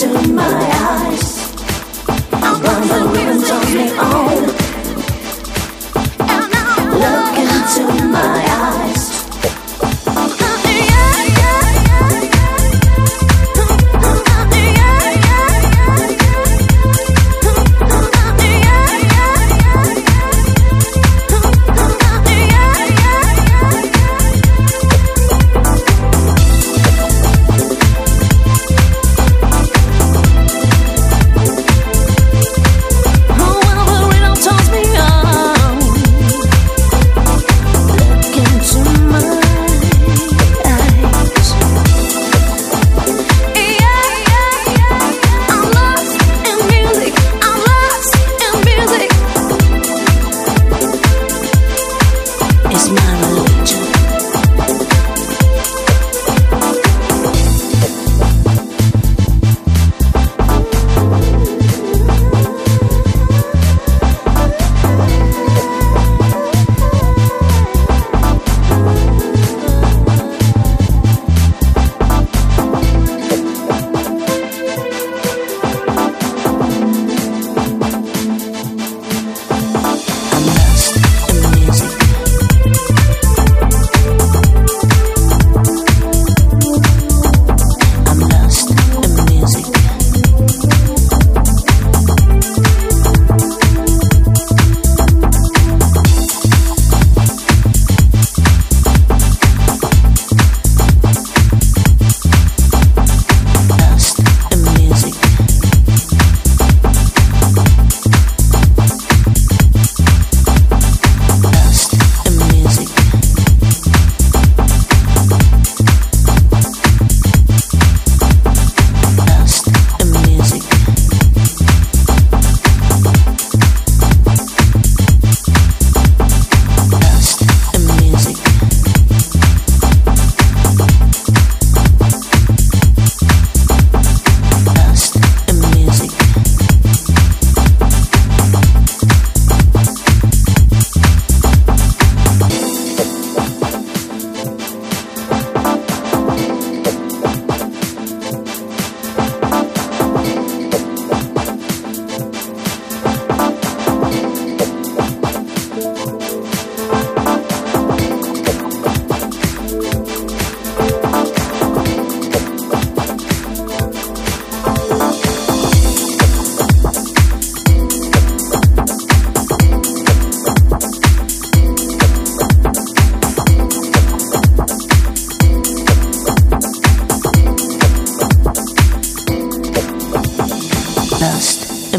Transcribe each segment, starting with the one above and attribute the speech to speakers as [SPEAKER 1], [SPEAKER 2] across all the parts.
[SPEAKER 1] into my eyes. I want the ribbons on me on.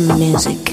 [SPEAKER 1] The music.